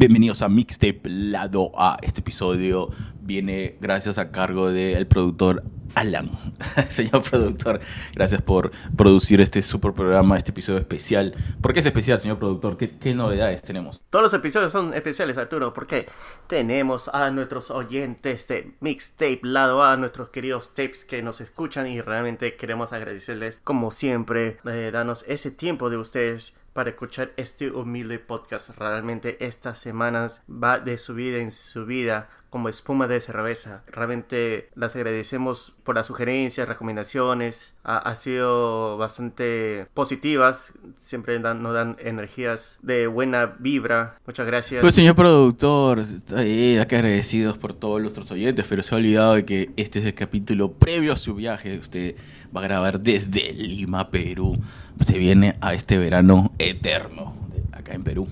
Bienvenidos a Mixtape Lado A. Este episodio viene gracias a cargo del productor Alan. Señor productor, gracias por producir este super programa, este episodio especial. ¿Por qué es especial, señor productor? ¿Qué, novedades tenemos? Todos los episodios son especiales, Arturo, porque tenemos a nuestros oyentes de Mixtape Lado A, nuestros queridos tapes que nos escuchan y realmente queremos agradecerles, como siempre, eh, danos ese tiempo de ustedes para escuchar este humilde podcast. Realmente estas semanas va de subida en subida como espuma de cerveza. Realmente las agradecemos por las sugerencias, recomendaciones. Ha, sido bastante positivas. Siempre nos dan energías de buena vibra. Muchas gracias. Pues señor productor, bien, que agradecidos por todos nuestros oyentes, pero se ha olvidado de que este es el capítulo previo a su viaje. Usted va a grabar desde Lima, Perú. Se viene a este verano eterno acá en Perú.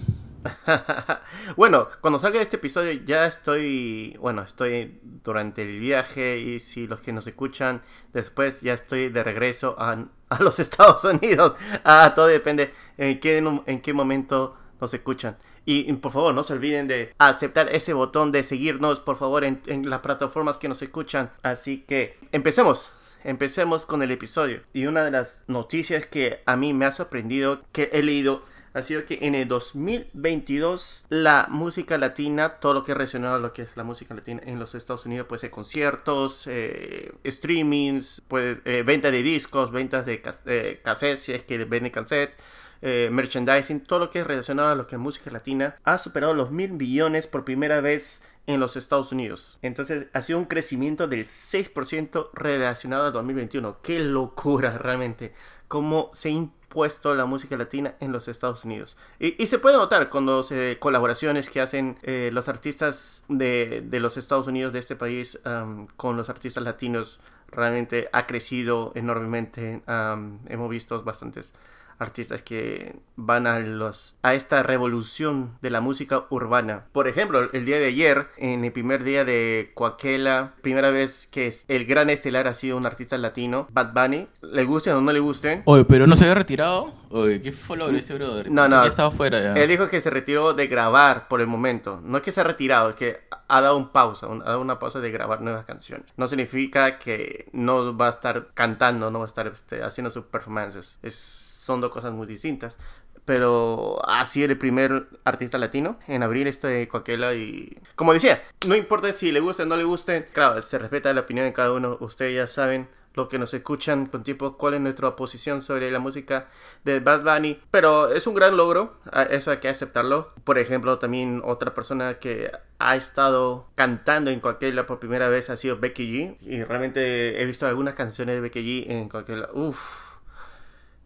bueno, cuando salga este episodio ya estoy, bueno, estoy durante el viaje y si los que nos escuchan después ya estoy de regreso a, los Estados Unidos. Ah, todo depende en qué, en qué momento nos escuchan. Y, por favor, no se olviden de aceptar ese botón de seguirnos, por favor, en, en las plataformas que nos escuchan. Así que empecemos empecemos con el episodio. Y una de las noticias que a mí me ha sorprendido, que he leído, ha sido que en el 2022 la música latina, todo lo que es relacionado a lo que es la música latina en los Estados Unidos, puede ser conciertos, eh, streamings, pues, eh, venta de discos, ventas de eh, cassettes, si es que venden cassette. Eh, merchandising, todo lo que es relacionado a lo que es música latina, ha superado los mil millones por primera vez en los Estados Unidos. Entonces ha sido un crecimiento del 6% relacionado al 2021. Qué locura realmente. Cómo se puesto la música latina en los Estados Unidos. Y, se puede notar cuando se colaboraciones que hacen eh, los artistas de, los Estados Unidos, de este país, con los artistas latinos, realmente ha crecido enormemente. hemos visto bastantes artistas que van a los a esta revolución de la música urbana. Por ejemplo, el día de ayer, en el primer día de Coachella, primera vez que el gran estelar ha sido un artista latino, Bad Bunny, le guste o no le guste. Oye, pero no se había retirado. Oye, qué follow este brother. No, no. estaba fuera ya. Él dijo que se retiró de grabar por el momento. No es que se ha retirado, es que ha dado un pausa, ha dado una pausa de grabar nuevas canciones. No significa que no va a estar cantando, no va a estar este, haciendo sus performances. Es son dos cosas muy distintas. Pero ha sido el primer artista latino en abrir esto de Coachella y... Como decía, no importa si le guste o no le guste, claro, se respeta la opinión de cada uno. Ustedes ya saben lo que nos escuchan con tiempo, cuál es nuestra posición sobre la música de Bad Bunny. Pero es un gran logro, eso hay que aceptarlo. Por ejemplo, también otra persona que ha estado cantando en Coachella por primera vez ha sido Becky G. Y realmente he visto algunas canciones de Becky G en Coachella. Uff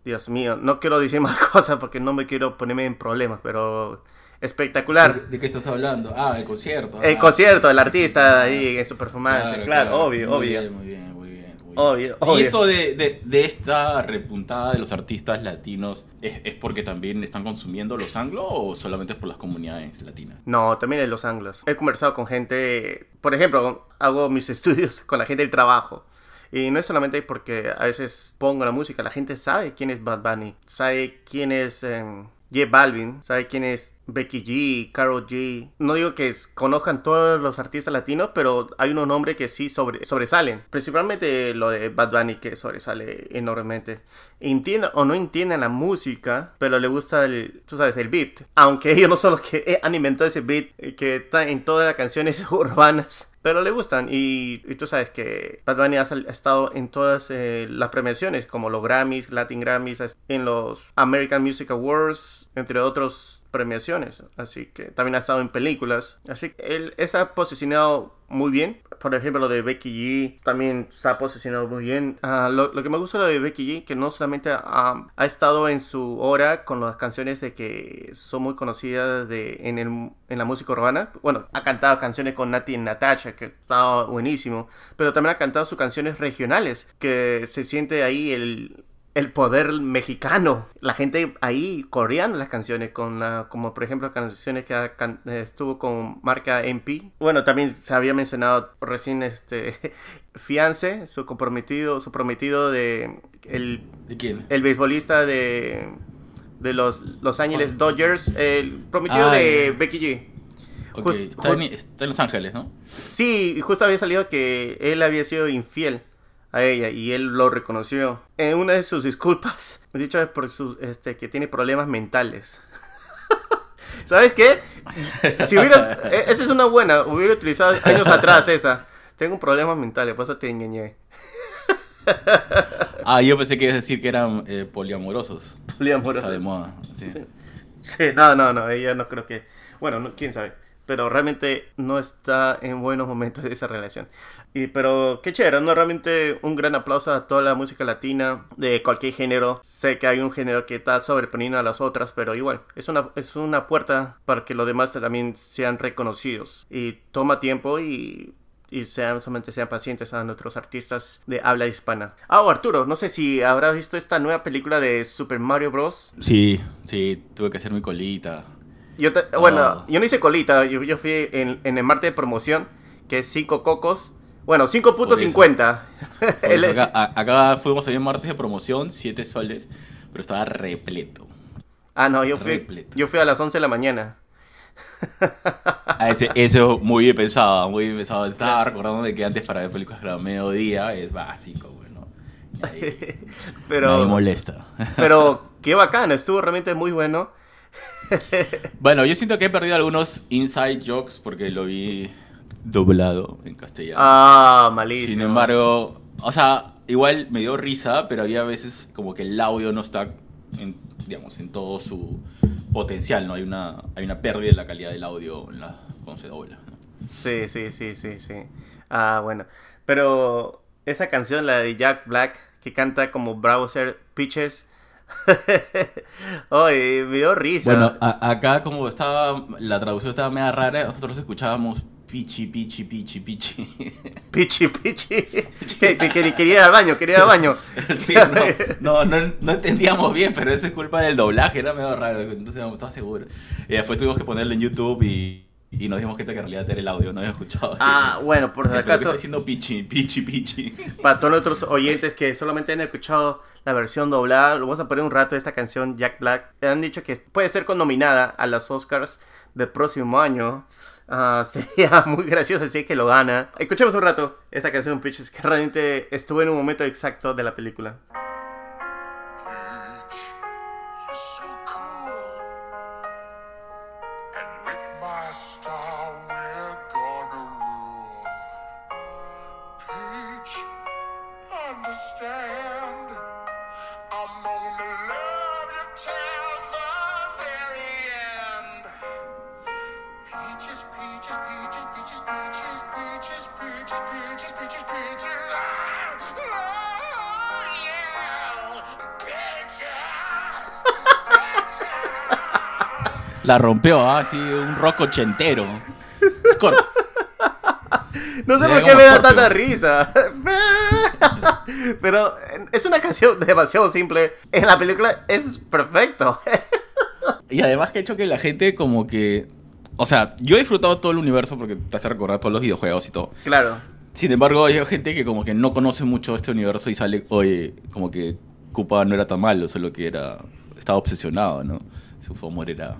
Dios mío, no quiero decir más cosas porque no me quiero ponerme en problemas, pero espectacular. ¿De, qué estás hablando? Ah, el concierto. El concierto, el artista ahí en su performance, claro, obvio, muy obvio. Bien, muy bien, muy bien. Obvio, obvio. ¿Y esto de, de, esta repuntada de los artistas latinos ¿es, es porque también están consumiendo los anglos o solamente es por las comunidades latinas? No, también en los anglos. He conversado con gente, por ejemplo, hago mis estudios con la gente del trabajo. Y no es solamente porque a veces pongo la música, la gente sabe quién es Bad Bunny, sabe quién es eh, J Balvin, sabe quién es Becky G, Carol G. No digo que conozcan todos los artistas latinos, pero hay unos nombres que sí sobre, sobresalen. Principalmente lo de Bad Bunny que sobresale enormemente. Entiendan o no entienden la música, pero le gusta el, tú sabes, el beat. Aunque ellos no son los que han inventado ese beat eh, que está en todas las canciones urbanas. Pero le gustan y, tú sabes que Bad Bunny ha, estado en todas eh, las premiaciones como los Grammys, Latin Grammys, en los American Music Awards, entre otros premiaciones, así que también ha estado en películas, así que él, se ha posicionado muy bien. Por ejemplo, lo de Becky G también se ha posicionado muy bien. Ah, lo, que me gusta lo de Becky G, que no solamente ha, estado en su hora con las canciones de que son muy conocidas de, en, el, en la música urbana. Bueno, ha cantado canciones con Nati y Natasha, que estaba buenísimo. Pero también ha cantado sus canciones regionales, que se siente ahí el, el poder mexicano. La gente ahí coreando las canciones, con como por ejemplo canciones que estuvo con marca MP. Bueno, también se había mencionado recién este Fiance, su comprometido, su prometido de el, ¿De quién? El beisbolista de de los Los Ángeles Dodgers, el prometido de Becky G. Just- está, en, está en Los Ángeles, ¿no? Sí, y justo había salido que él había sido infiel a ella y él lo reconoció. En una de sus disculpas, dicho es por sus, este, que tiene problemas mentales. ¿Sabes qué? Si hubieras, e- esa es una buena, hubiera utilizado años atrás esa. Tengo problemas mentales, por eso te engañé. Ah, yo pensé que ibas a decir que eran eh, poliamorosos. Poliamoroso. Está de moda. Sí. Sí. Sí, no, no, no, ella no creo que. Bueno, no, quién sabe. Pero realmente no está en buenos momentos esa relación. Y, pero qué chévere, ¿no? Realmente un gran aplauso a toda la música latina de cualquier género. Sé que hay un género que está sobreponiendo a las otras, pero igual, es una, es una puerta para que los demás también sean reconocidos. Y toma tiempo y y sean, solamente sean pacientes a nuestros artistas de habla hispana. Ah, oh, Arturo, no sé si habrás visto esta nueva película de Super Mario Bros. Sí, sí, tuve que hacer mi colita. Yo te- bueno, Ah. yo no hice colita, yo, yo fui en, en el martes de promoción, que es 5 cocos. Bueno, 5.50. Por El- eso acá, acá fuimos a martes de promoción, 7 soles, pero estaba repleto. ah, no, yo fui, Repleto. yo fui a las 11 de la mañana. Ah, ese, eso muy bien pensado, muy bien pensado. Estaba recordándome que antes para ver películas a mediodía es básico, bueno. Nadie, nadie Pero, molesta. pero qué bacano, estuvo realmente muy bueno. Bueno, yo siento que he perdido algunos inside jokes porque lo vi doblado en castellano. Ah, malísimo. Sin embargo, o sea, igual me dio risa, pero había veces como que el audio no está en, digamos, en todo su potencial, ¿no? Hay una, hay una pérdida de la calidad del audio en la, cuando se dobla. ¿no? Sí, sí, sí, sí, sí. Ah, bueno. Pero esa canción, la de Jack Black, que canta como Browser Pitches. Ay, me dio risa. Bueno, a- acá como estaba, la traducción estaba media rara, nosotros escuchábamos pichi, pichi, pichi, pichi. Pichi, pichi. Que, que- que quería ir al baño, quería ir al baño. Sí, no, no, no, no entendíamos bien, pero eso es culpa del doblaje, era medio raro, entonces no estaba seguro. Y después tuvimos que ponerlo en YouTube y, y nos dimos cuenta que en realidad era el audio, no había escuchado. Ah, bueno, por si acaso, está diciendo pichi, pichi, pichi. para todos nuestros oyentes que solamente han escuchado la versión doblada, lo vamos a poner un rato esta canción, Jack Black. Han dicho que puede ser nominada a los Oscars del próximo año. Ah, sería muy gracioso si es que lo gana. Escuchemos un rato esta canción, Pitches, que realmente estuvo en un momento exacto de la película. La rompió, ah, así un rock ochentero. Scorp. No sé por qué me da Scorpio. tanta risa. Pero eh, es una canción demasiado simple. En la película es perfecto. Y además que ha hecho que la gente como que... O sea, yo he disfrutado todo el universo porque te hace recordar todos los videojuegos y todo. claro. Sin embargo, hay gente que como que no conoce mucho este universo y sale, oye, como que Koopa no era tan malo, solo que era... Estaba obsesionado, ¿no? Su amor era...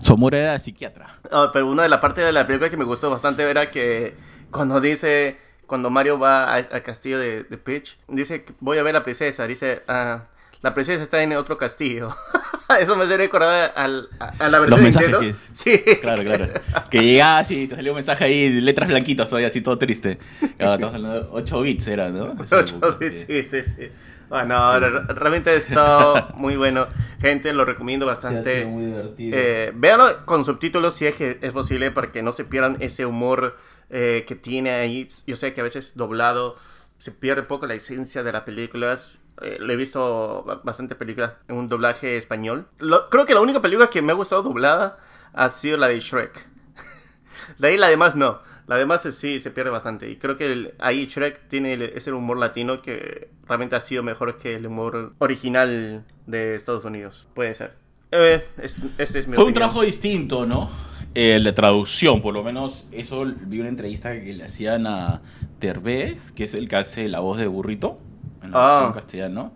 Su amor era psiquiatra. Ah, pero una de las partes de la película que me gustó bastante era que cuando dice, cuando Mario va al castillo de, de Peach, dice, voy a ver a la princesa, dice, ah, la princesa está en otro castillo. Eso me hace recordar al- a, a la versión de mensajes que es- Sí. Claro, claro. Que llegaba así, te salió un mensaje ahí, letras blanquitas todavía, así todo triste. Claro, estamos hablando de 8 bits era, ¿no? Esa 8 época, bits, sí, sí, sí. Ah, no, re- realmente está muy bueno. Gente, lo recomiendo bastante. hace muy divertido. Eh, véanlo con subtítulos si es que es posible para que no se pierdan ese humor eh, que tiene ahí. Yo sé que a veces doblado se pierde un poco la esencia de las películas. Eh, lo he visto ba- bastante películas en un doblaje español. Lo- creo que la única película que me ha gustado doblada ha sido la de Shrek. De ahí la demás no. La demás eh, sí se pierde bastante. Y creo que el- ahí Shrek tiene el- ese humor latino que realmente ha sido mejor que el humor original de Estados Unidos. Puede ser. Eh, es, ese es mi Fue un opinión. trabajo distinto, ¿no? Eh, la traducción, por lo menos, eso vi una entrevista que le hacían a Terbez, que es el que hace la voz de burrito en la Ah. versión castellano.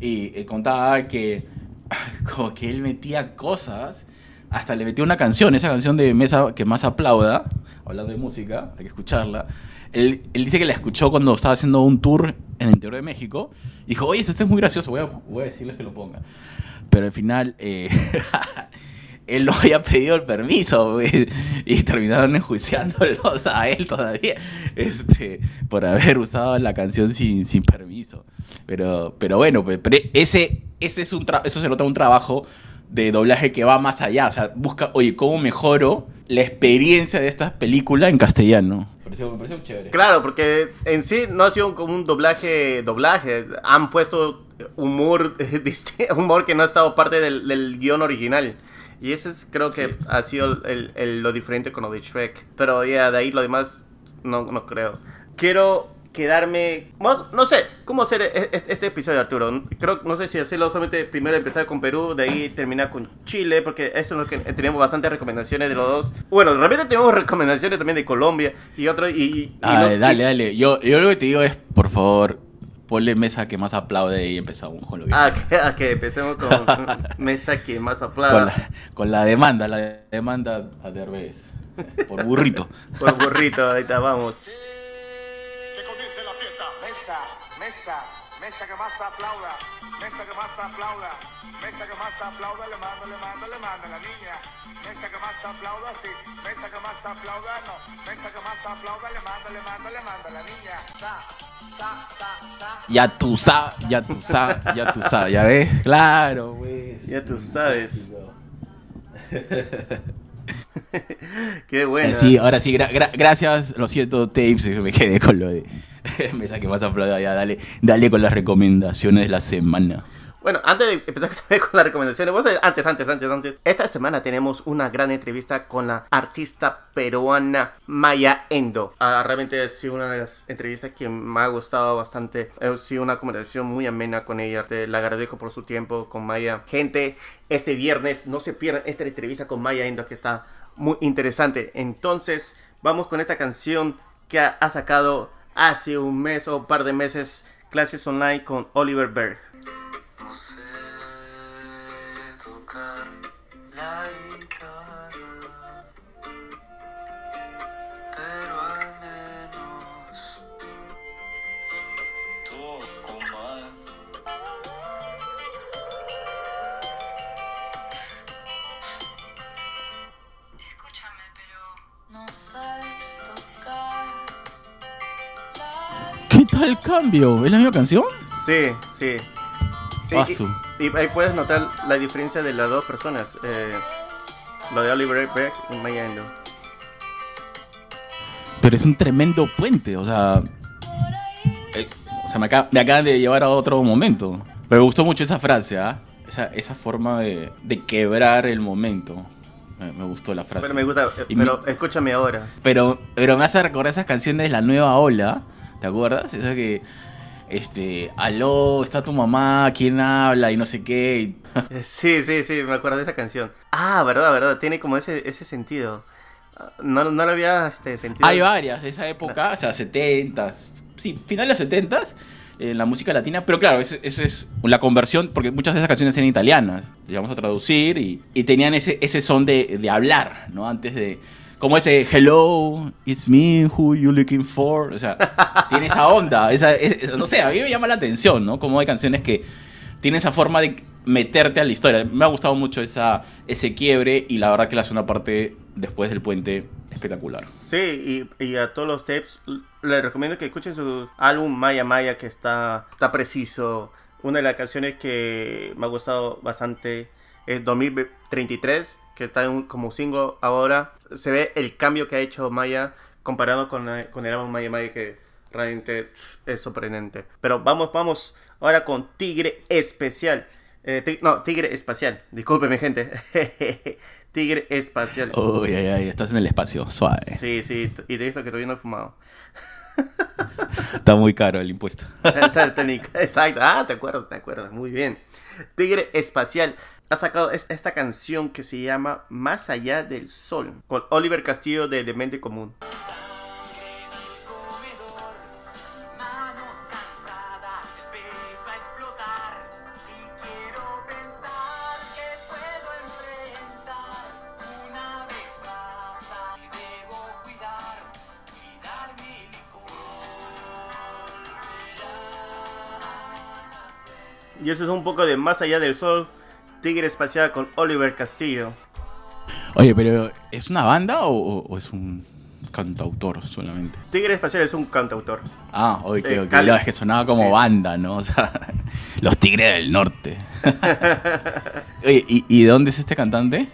Y eh, contaba que como que él metía cosas hasta le metió una canción, esa canción de Mesa que más aplauda, hablando de música, hay que escucharla. Él, él dice que la escuchó cuando estaba haciendo un tour en el interior de México. Dijo, oye, esto es muy gracioso, voy a, voy a decirles que lo pongan. Pero al final, eh, él no había pedido el permiso pues, y terminaron enjuiciándolos a él todavía este, por haber usado la canción sin, sin permiso. Pero, pero bueno, pues, pero ese, ese es un tra- eso se nota un trabajo de doblaje que va más allá. O sea, busca, oye, ¿cómo mejoro la experiencia de esta película en castellano? Me pareció, me pareció chévere. Claro, porque en sí no ha sido como un doblaje, doblaje. Han puesto humor, humor que no ha estado parte del, del guion original. Y ese es, creo que Sí. ha sido el- el- lo diferente con lo de Shrek. Pero ya, de ahí lo demás no, no creo. Quiero quedarme... bueno, no sé, ¿cómo hacer e- este, este episodio, Arturo? Creo, no sé si hacerlo solamente primero empezar con Perú, de ahí terminar con Chile, porque eso es lo que tenemos bastantes recomendaciones de los dos. Bueno, de repente tenemos recomendaciones también de Colombia y otro... Y, y- y Ah, los- dale, dale. Yo, yo lo que te digo es, por favor, ponle mesa que más aplaude y empezamos con lo que Ah, que, ah, que empecemos con mesa que más con, aplauda. la, con la demanda, la demanda a Derbez. Por burrito. Por burrito, ahí está, vamos. Que comience la fiesta. Mesa, mesa, mesa que más aplauda, mesa que más aplauda, mesa que más aplauda, le mando, le mando, le mando a la niña. Mesa que más aplauda, sí, mesa que más aplauda, no, mesa que más aplauda, le mando, le mando, le mando a la niña. Sa, sa, sa, sa. Ya tú sabes, ya tú sabes, ya tú sabes, ¿ya ves? Claro, güey. Ya tú sabes. Qué bueno. Eh, Sí, ahora sí, gra- gra- gracias, lo siento, tapes, me quedé con lo de me saqué más aplauda, ya dale, dale con las recomendaciones de la semana. Bueno, antes de empezar con las recomendaciones, vamos antes, antes, antes, antes. Esta semana tenemos una gran entrevista con la artista peruana Maya Endo. Ah, realmente ha sido una de las entrevistas que me ha gustado bastante. Ha sido una conversación muy amena con ella. Te la agradezco por su tiempo con Maya. Gente, este viernes no se pierdan esta entrevista con Maya Endo que está muy interesante. Entonces, vamos con esta canción que ha sacado hace un mes o un par de meses clases online con Oliver Berg. No sé tocar la la ¿Qué tal el cambio? ¿Es la misma canción? Sí, sí. Y- y, ahí puedes notar la diferencia de las dos personas. eh, lo de Oliver Beck y Maya Endo. Pero es un tremendo puente, o sea. es- o sea, me, acaba- me acaban de llevar a otro momento. Pero me gustó mucho esa frase, ¿ah? Esa, esa forma de, de quebrar el momento. Me, me gustó la frase. Pero me gusta, eh, pero escúchame ahora. Pero, pero me hace recordar esas canciones de la nueva ola. ¿Te acuerdas? Esa que. Este. Aló, está tu mamá, ¿quién habla? Y no sé qué. Eh, Sí, sí, sí, me acuerdo de esa canción. Ah, verdad, verdad, tiene como ese, ese sentido. No, no lo había este, sentido. Hay varias de esa época, o sea, 70s, sí, finales de los 70s, en la música latina, pero claro, esa es la conversión, porque muchas de esas canciones eran italianas, llegamos a traducir y, y tenían ese, ese son de, de hablar, ¿no? Antes de, como ese hello, it's me, who you looking for, o sea, tiene esa onda, esa, es- no sé, a mí me llama la atención, ¿no? Como hay canciones que tienen esa forma de meterte a la historia. Me ha gustado mucho esa, ese quiebre y la verdad que la segunda parte después del puente espectacular. Sí, y, y a todos los tapes les recomiendo que escuchen su álbum Maya Maya que está, está preciso. Una de las canciones que me ha gustado bastante es 2033, que está en un- como single ahora. Se ve el cambio que ha hecho Maya comparado con, la- con el álbum Maya Maya que realmente es sorprendente. Pero vamos, vamos ahora con Tigre Especial. Eh, no, Tigre Espacial. Discúlpeme, gente. Tigre Espacial. Uy, ay, ay, estás en el espacio, suave. Sí, sí, y de eso que todavía no he fumado. Está muy caro el impuesto. Exacto. Ah, te acuerdas, te acuerdas. Muy bien. Tigre Espacial ha sacado esta canción que se llama Más allá del sol, con Oliver Castillo de Demente Común. Y eso es un poco de Más allá del sol Tigre Espacial con Oliver Castillo. Oye, pero ¿es una banda o, o- o es un cantautor solamente? Tigre Espacial es un cantautor. Ah, oye, Eh, que, Cali- es que sonaba como Sí. banda, ¿no? O sea, los Tigres del Norte. Oye, ¿y, y de dónde es este cantante?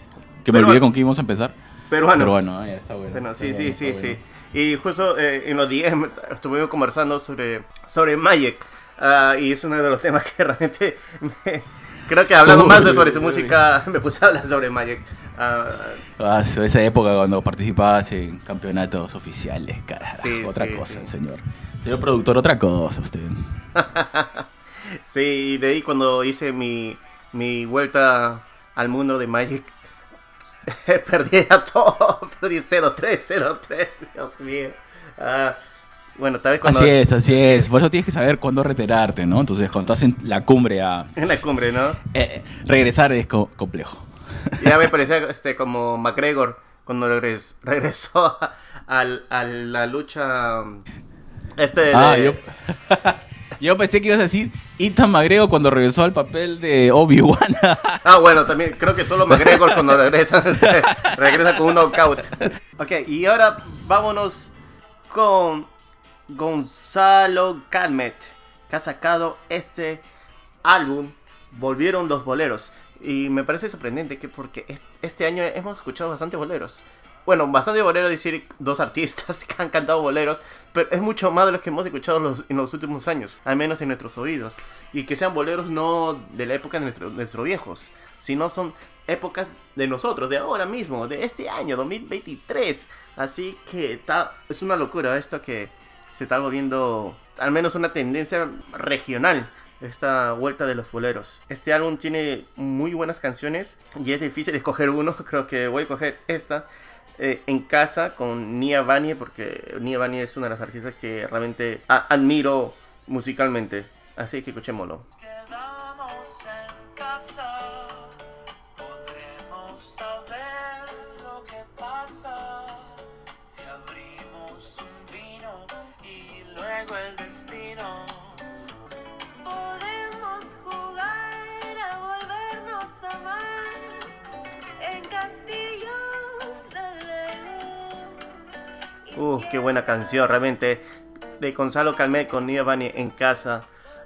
Que me Peruano. olvidé con qué íbamos a empezar. Peruano. Pero bueno, ah, ya está bueno. Bueno, sí, sí, sí, sí. Y justo eh, en los DM estuvimos conversando sobre, sobre Magic. Ah, y es uno de los temas que realmente me- creo que hablando más de sobre su música me puse a hablar sobre Magic. Ah, Ah, esa época cuando participabas en campeonatos oficiales, carajo. Sí, otra sí, cosa, sí. señor. Señor productor, otra cosa usted. sí, y de ahí cuando hice mi, mi vuelta al mundo de Magic, perdí a todo. Perdí 0-3, 0-3, Dios mío. Ah, bueno, tal vez cuando... Así es, así es. Por eso tienes que saber cuándo retirarte, ¿no? Entonces, cuando estás en la cumbre a En la cumbre, ¿no? eh, regresar es co- complejo. Ya me parecía este, como McGregor cuando regres- regresó a, a la lucha. Este Ah, de- yo, yo pensé que ibas a decir Ethan McGregor cuando regresó al papel de Obi-Wan. Ah, bueno, también creo que todos los McGregor cuando regresan, regresan con un knockout. Ok, y ahora vámonos con Gonzalo Calmet, que ha sacado este álbum, Volvieron los Boleros. Y me parece sorprendente que porque es- este año hemos escuchado bastante boleros. Bueno, bastante boleros, decir dos artistas que han cantado boleros, pero es mucho más de los que hemos escuchado los- en los últimos años, al menos en nuestros oídos. Y que sean boleros no de la época de nuestro- nuestros viejos, sino son épocas de nosotros, de ahora mismo, de este año, 2023. Así que está, es una locura esto que se está volviendo al menos una tendencia regional esta vuelta de los boleros. Este álbum tiene muy buenas canciones y es difícil escoger uno. Creo que voy a coger esta eh, en casa con Nia Vanie porque Nia Vanie es una de las artistas que realmente admiro musicalmente. Así que escuchémoslo. Quedamos luego el destino. Podemos jugar a volvernos a amar en castillos de Lego. Uh, qué buena canción, realmente. De Gonzalo Calmet con Nia Vanie en casa.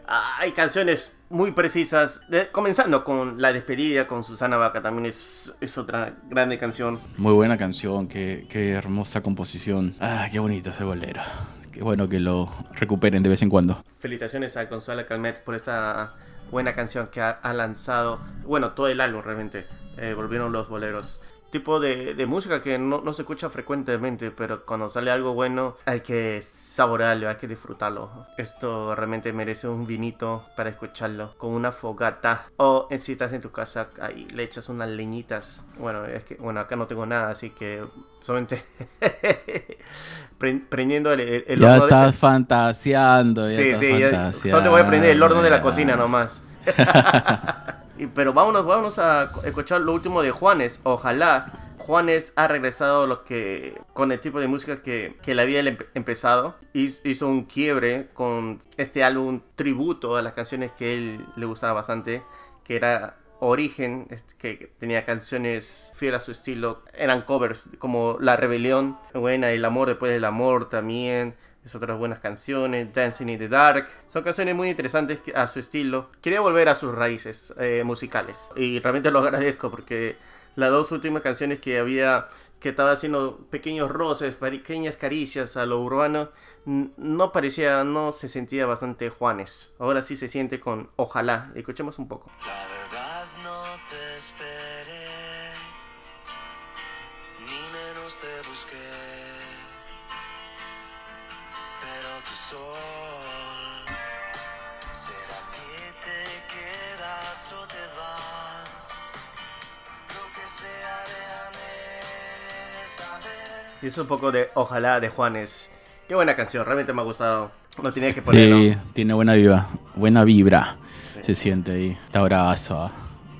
Ah, Hay canciones muy precisas. De- comenzando con La despedida con Susana Vaca, también es, es otra grande canción. Muy buena canción, qué, qué hermosa composición. Ah, qué bonito ese bolero. Qué bueno que lo recuperen de vez en cuando. Felicitaciones a Gonzalo Calmet por esta buena canción que ha, ha lanzado. Bueno, todo el álbum realmente. eh, volvieron los boleros. Tipo de, de música que no, no se escucha frecuentemente, pero cuando sale algo bueno hay que saborearlo, hay que disfrutarlo. Esto realmente merece un vinito para escucharlo, con una fogata. O eh, si estás en tu casa, ahí le echas unas leñitas. Bueno, es que bueno, acá no tengo nada, así que solamente prendiendo el, el- el ya horno de- estás fantaseando. Ya Sí, estás sí, fantaseando, solo te voy a prender el horno de la cocina nomás. Pero vámonos, vámonos a escuchar lo último de Juanes. Ojalá Juanes ha regresado lo que con el tipo de música que, que le había empe- empezado. Hiz- Hizo un quiebre con este álbum tributo a las canciones que él le gustaba bastante, que era Origen, que tenía canciones fieles a su estilo, eran covers como La Rebelión, buena, El Amor después del Amor también, es otras buenas canciones, Dancing in the Dark. Son canciones muy interesantes a su estilo. Quería volver a sus raíces eh, musicales y realmente lo agradezco porque las dos últimas canciones que había, que estaba haciendo pequeños roces, pequeñas caricias a lo urbano, no parecía, no se sentía bastante Juanes. Ahora sí se siente con Ojalá. Escuchemos un poco. La verdad Y es un poco de Ojalá de Juanes. Qué buena canción, realmente me ha gustado. No tenía que ponerlo. Sí, tiene buena vibra. Buena vibra. Se siente ahí. Está bravazo.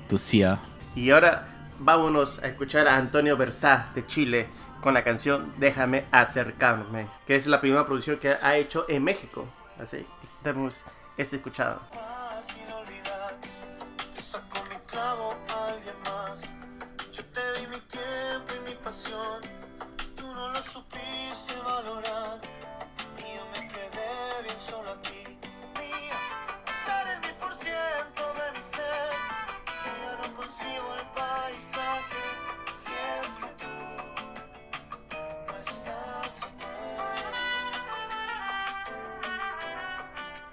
Tu cia. Y ahora vámonos a escuchar a Antonio Versá de Chile con la canción Déjame acercarme, que es la primera producción que ha hecho en México. Así, tenemos este escuchado. Fácil olvidar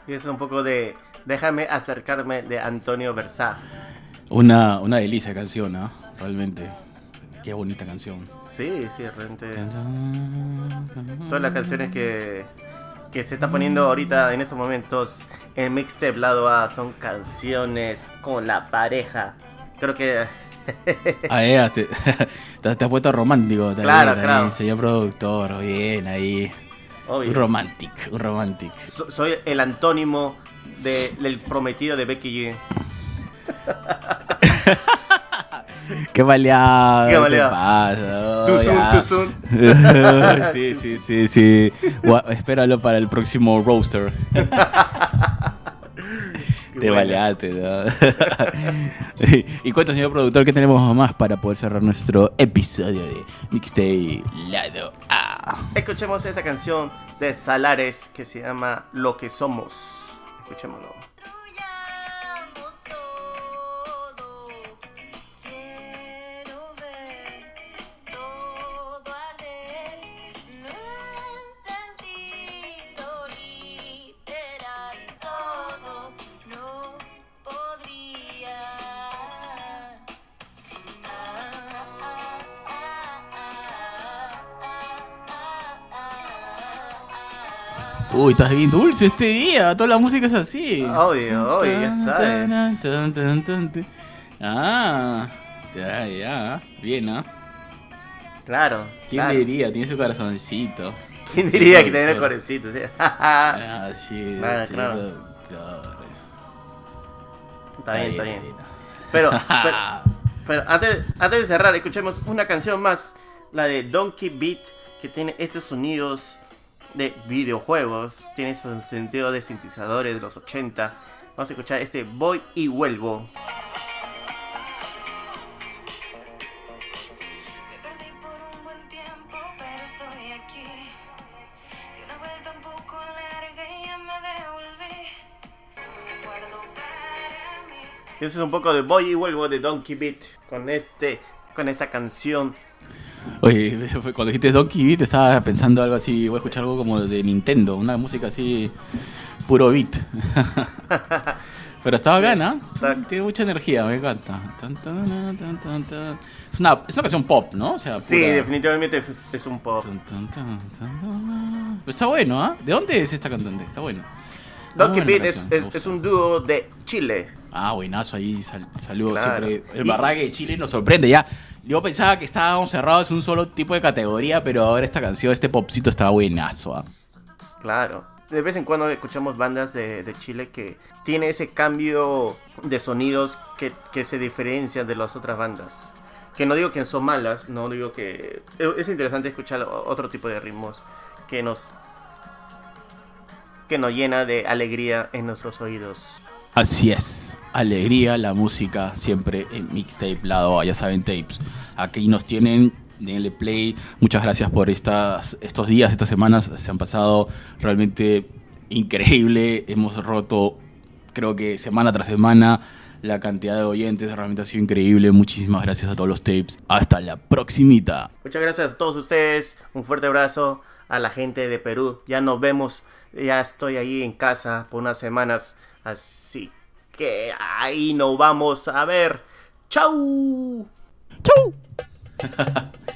Y es un poco de Déjame acercarme de Antonio Versá. Una, una delicia de canción, ¿ah? Realmente. Qué bonita canción. Sí, sí, realmente. Todas las canciones que, que se está poniendo ahorita en estos momentos en Mixtape Lado A son canciones con la pareja. Creo que. Ah, eh, te, te, has puesto romántico. también Claro, ahí, claro. Señor productor, bien ahí. Obvio. Un romantic, un romantic. So- soy el antónimo de- del prometido de Becky G. Qué baleado. Qué ¿Qué baleado. pasa? Too Oh, soon, too soon. sí, sí, sí, sí. Gua- espéralo para el próximo roaster. Te baleaste, ¿no? y cuenta, señor productor, ¿qué tenemos más para poder cerrar nuestro episodio de Mixtape Lado A? Escuchemos esta canción de Salares que se llama Lo que somos. Escuchémoslo. Uy, estás bien dulce este día. Toda la música es así. Obvio, obvio, ya sabes. Tan, tan, tan, tan. Ah, ya, ya. Bien, ¿ah? Claro. ¿Quién claro. diría? Tiene su corazoncito. ¿Quién diría que tenía el corecito? sí? Ah, sí, Claro, sí, claro. productor. está bien, está bien. Pero, pero, pero antes, antes de cerrar, escuchemos una canción más. La de Donkey Beat, que tiene estos sonidos de videojuegos. Tiene su sentido de sintetizadores de los 80. Vamos a escuchar este Voy y Vuelvo. Eso es un poco de Voy y Vuelvo de Donkey Beat. Con este, con esta canción. Oye, cuando dijiste Donkey Beat estaba pensando algo así, voy a escuchar algo como de Nintendo, una música así, puro beat. Pero estaba gana, Está- tiene mucha energía, me encanta. Es, una, es una canción pop, ¿no? O sea, Sí, definitivamente es un pop. Está bueno, ¿ah? ¿De dónde es esta cantante? Está bueno. Donkey Beat es, un dúo de Chile. Ah, buenazo ahí, sal- saludos Claro. siempre. El barraque de Chile nos sorprende ya. Yo pensaba que estábamos cerrados en un solo tipo de categoría, pero ahora esta canción, este popcito está buenazo. ¿ah? Claro. De vez en cuando escuchamos bandas de, de Chile que tiene ese cambio de sonidos que, que se diferencian de las otras bandas. Que no digo que son malas, no digo que... Es interesante escuchar otro tipo de ritmos que nos... que nos llena de alegría en nuestros oídos. Así es. Alegría, la música, siempre en mixtape lado, ya saben, tapes. Aquí nos tienen, denle play. Muchas gracias por estas, estos días, estas semanas. Se han pasado realmente increíble. Hemos roto, creo que semana tras semana, la cantidad de oyentes. Realmente ha sido increíble. Muchísimas gracias a todos los tapes. Hasta la próximita. Muchas gracias a todos ustedes. Un fuerte abrazo a la gente de Perú. Ya nos vemos. Ya estoy ahí en casa por unas semanas. Así que ahí nos vamos a ver. ¡Chau! ¡Chau!